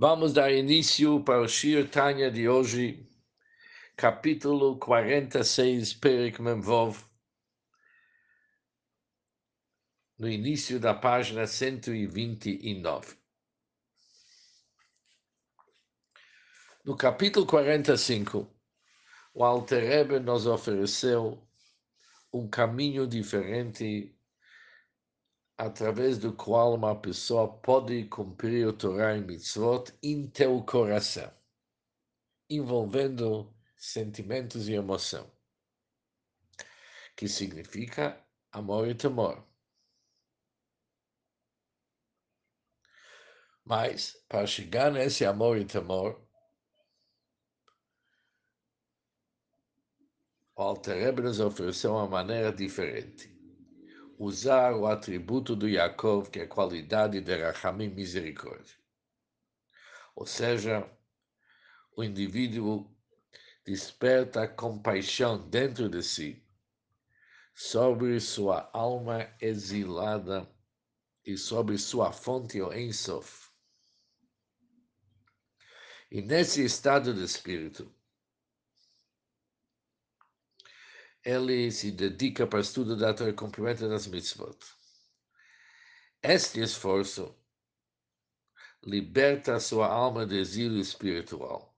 Vamos dar início para o Shir Tanya de hoje, capítulo 46, Perik Memvov, no início da página 129. No capítulo 45, o Alter Rebbe nos ofereceu um caminho diferente através do qual uma pessoa pode cumprir o Torah e Mitzvot em teu coração, envolvendo sentimentos e emoção, que significa amor e temor. Mas, para chegar nesse amor e temor, o Alter nos ofereceu uma maneira diferente usar o atributo do Yaakov, que é a qualidade de Rachamim, misericórdia. Ou seja, o indivíduo desperta compaixão dentro de si sobre sua alma exilada e sobre sua fonte, o Ensof. E nesse estado de espírito, ele se dedica para o estudo da Torá e cumprimento das mitzvot. Este esforço liberta a sua alma do exílio espiritual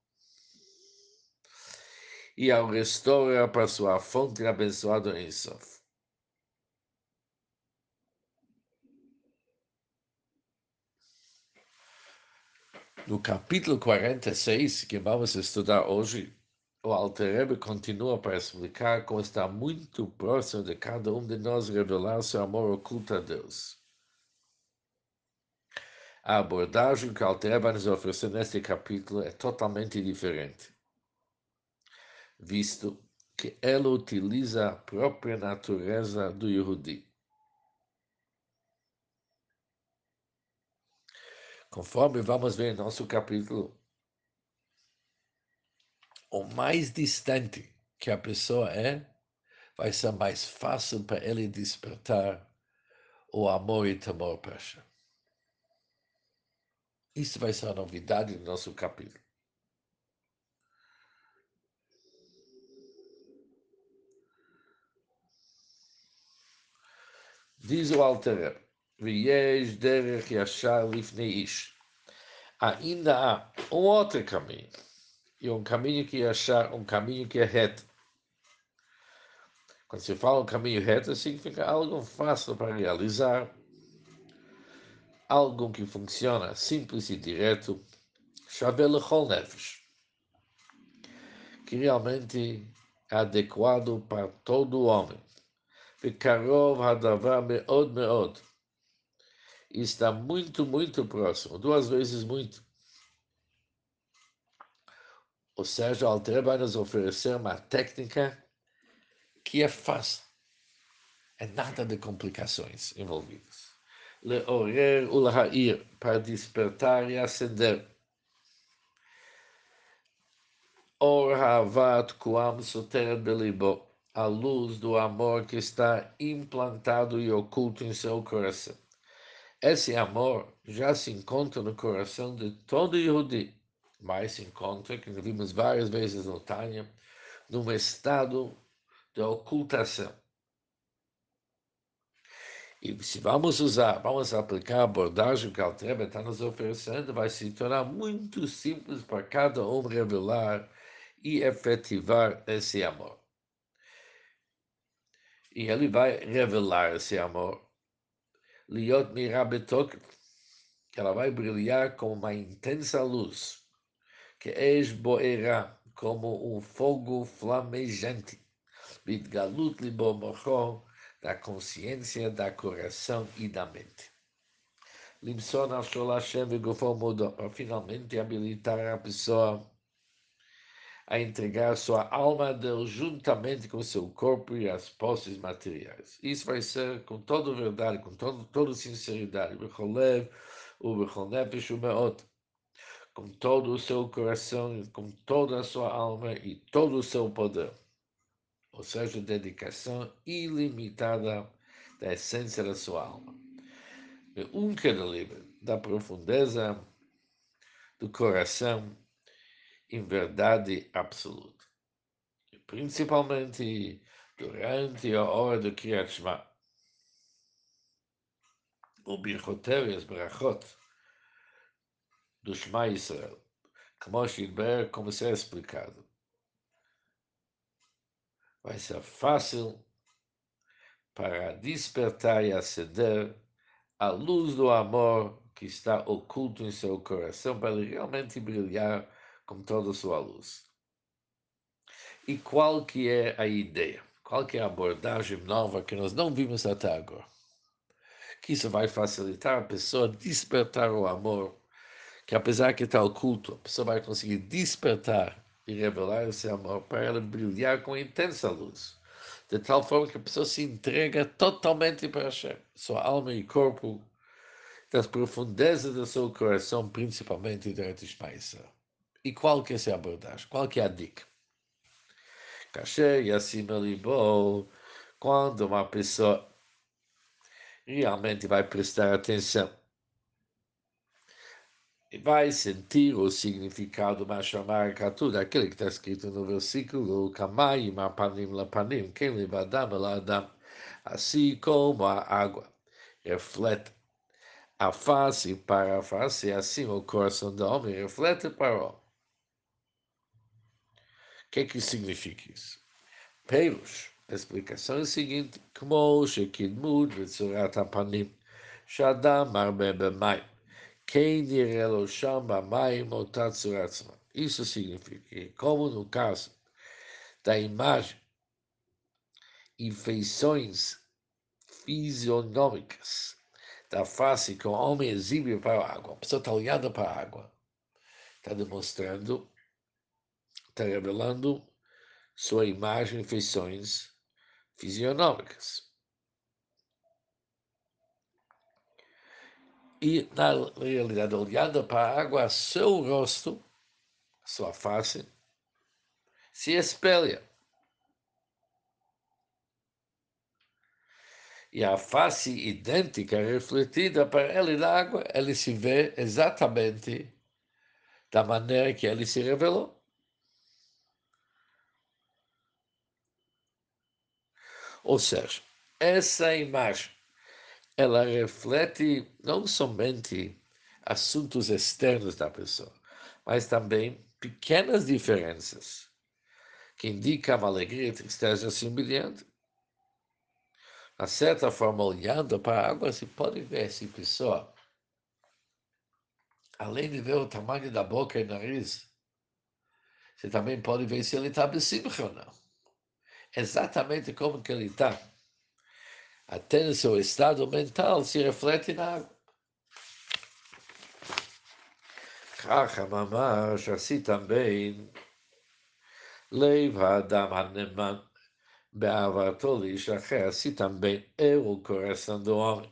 e ao restaura para sua fonte abençoada em Sof. No capítulo 46, que vamos estudar hoje, o Alter Rebbe continua para explicar como está muito próximo de cada um de nós revelar seu amor oculto a Deus. A abordagem que o Alter Rebbe nos ofereceu neste capítulo é totalmente diferente, visto que ela utiliza a própria natureza do Yehudi. Conforme vamos ver em nosso capítulo, o mais distante que a pessoa é, vai ser mais fácil para ele despertar o amor e temor para Hashem. Isso vai ser a novidade do nosso capítulo. Diz o Alter Viesh derech yashar lifnei ish. Ainda há um outro caminho e um caminho que é achar um caminho que é reto. Quando se fala um caminho reto, significa algo fácil para realizar, algo que funciona simples e direto, Shavel Nefesh, que realmente é adequado para todo homem. Vikarov Hadavar Meod Meod. Está muito, muito próximo, duas vezes muito ou seja, o Alter vai nos oferecer uma técnica que é fácil. É nada de complicações envolvidas. Leorer ulhair, para despertar e acender. Or havat kuam soteret belibo, a luz do amor que está implantado e oculto em seu coração. Esse amor já se encontra no coração de todo Yehudi mas se encontra, que vimos várias vezes no Tânia, num estado de ocultação. E se vamos usar, vamos aplicar a abordagem que a Altreba está nos oferecendo, vai se tornar muito simples para cada um revelar e efetivar esse amor. E ele vai revelar esse amor. Liot mirabetok, que ela vai brilhar como uma intensa luz que esboerá como um fogo flamejante, bitgalut libomochó, da consciência, da coração e da mente. Limson achou Hashem e para finalmente habilitar a pessoa a entregar sua alma a Deus juntamente com seu corpo e as posses materiais. Isso vai ser com toda verdade, com todo, toda sinceridade. Becholev, o Bechonefesh, o Meot com todo o seu coração, com toda a sua alma e todo o seu poder. Ou seja, dedicação ilimitada da essência da sua alma. Um livre da profundeza do coração em verdade absoluta. Principalmente durante a hora do Kriyat Shema. O Birchotel e as Brachot do Shema Israel. Como Shilber, como será explicado. Vai ser fácil para despertar e acender a luz do amor que está oculto em seu coração para ele realmente brilhar com toda a sua luz. E qual que é a ideia? Qual que é a abordagem nova que nós não vimos até agora? Que isso vai facilitar a pessoa despertar o amor, que apesar que está oculto, a pessoa vai conseguir despertar e revelar esse amor para ela brilhar com intensa luz. De tal forma que a pessoa se entrega totalmente para Hashem, sua alma e corpo, das profundezas do seu coração, principalmente durante Shmaisa. E qual que é essa abordagem? Qual que é a dica? Kasher Yassima Libol, quando uma pessoa realmente vai prestar atenção e vai sentir o significado Mashamar tudo aquele que está escrito no versículo Kamayim Apanim Lapanim, quem levadam adam assim como a água reflete a face para a face, assim o coração do homem reflete para o homem. O que, que significa isso? Peiros, a explicação é a seguinte, como Shekidmud Vetzurat Apanim, Shadam Arbe Bemaim, isso significa que, como no caso da imagem feições fisionômicas da face que o homem exibe para a água, a pessoa está olhando para a água, está demonstrando está revelando sua imagem e feições fisionômicas. E, na realidade, olhando para a água, seu rosto, sua face, se espelha. E a face idêntica, refletida para ele na água, ele se vê exatamente da maneira que ele se revelou. Ou seja, essa imagem ela reflete não somente assuntos externos da pessoa, mas também pequenas diferenças que indicam alegria tristeza semelhante. A certa forma, olhando para a água, se pode ver se a pessoa, além de ver o tamanho da boca e nariz, você também pode ver se ele está bem ou não exatamente como que ele está Até no seu estado mental se reflete na água. ככה ממש assim também לב האדם הנאמן באהבתו לאיש אחר, assim também é o coração do homem.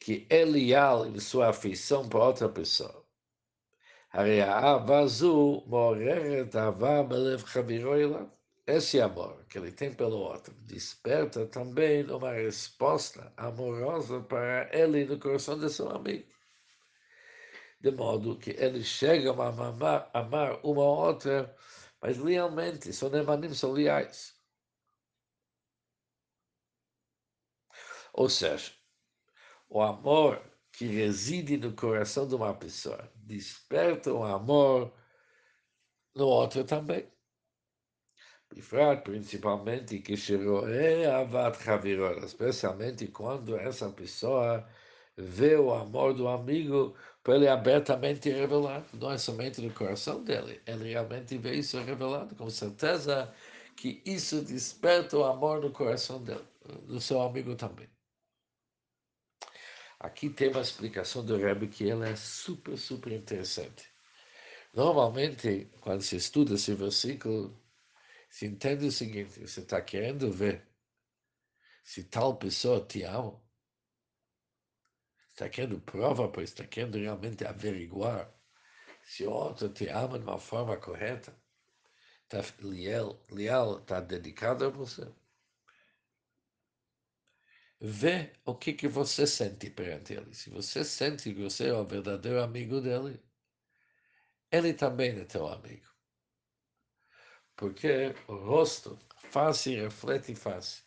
Que é leal em sua afeição para outra pessoa. הרי האהבה הזו מעוררת אהבה בלב חברו אליו. Esse amor que ele tem pelo outro desperta também uma resposta amorosa para ele no coração de seu amigo. De modo que ele chega a amar, amar uma outra, mas realmente são emanim, são leais. Ou seja, o amor que reside no coração de uma pessoa. Desperta o amor no outro também. Principalmente que é especialmente quando essa pessoa vê o amor do amigo para ele abertamente revelado, não é somente no coração dele, ele realmente vê isso revelado, com certeza que isso desperta o amor no coração dele, do seu amigo também. Aqui tem uma explicação do Rebbe que ela é super, super interessante. Normalmente, quando se estuda esse versículo, se entende o seguinte: você está querendo ver se tal pessoa te ama, está querendo prova, pois está querendo realmente averiguar se o outro te ama de uma forma correta, está leal, leal, está dedicado a você. vê o que, que você sente perante ele. Se você sente que você é o verdadeiro amigo dele, ele também é teu amigo. Porque o rosto, face reflete face.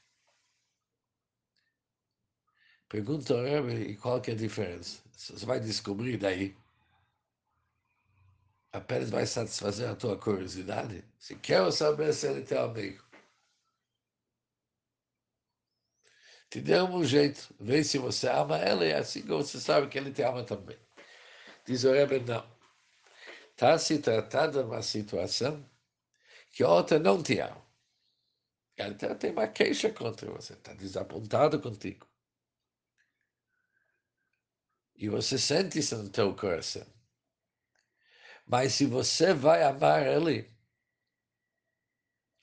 Pergunta ao Rebbe, qual que é a diferença? Você vai descobrir daí. Apenas vai satisfazer a tua curiosidade. Se quer saber se ele é teu amigo. Te dê um jeito, vê se você ama ele, e assim você sabe que ele te ama também. Diz o Rebbe, não. Está se tratando de uma situação que a outra não te ama. Ela tem uma queixa contra você, está desapontado contigo. E você sente isso no teu coração. Mas se você vai amar ele,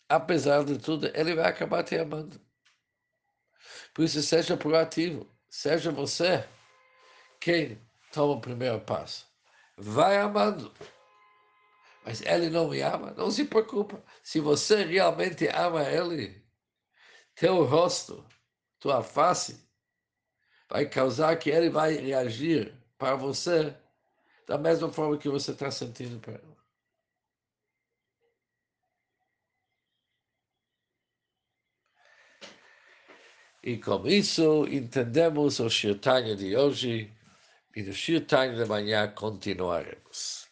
apesar de tudo, ele vai acabar te amando. Por isso, seja proativo. Seja você quem toma o primeiro passo. Vai amando. Mas ele não me ama, não se preocupa. Se você realmente ama ele, teu rosto, tua face, vai causar que ele vai reagir para você da mesma forma que você está sentindo para ele. E com isso entendemos o Shirtanya de hoje e no Shirtanya de manhã continuaremos.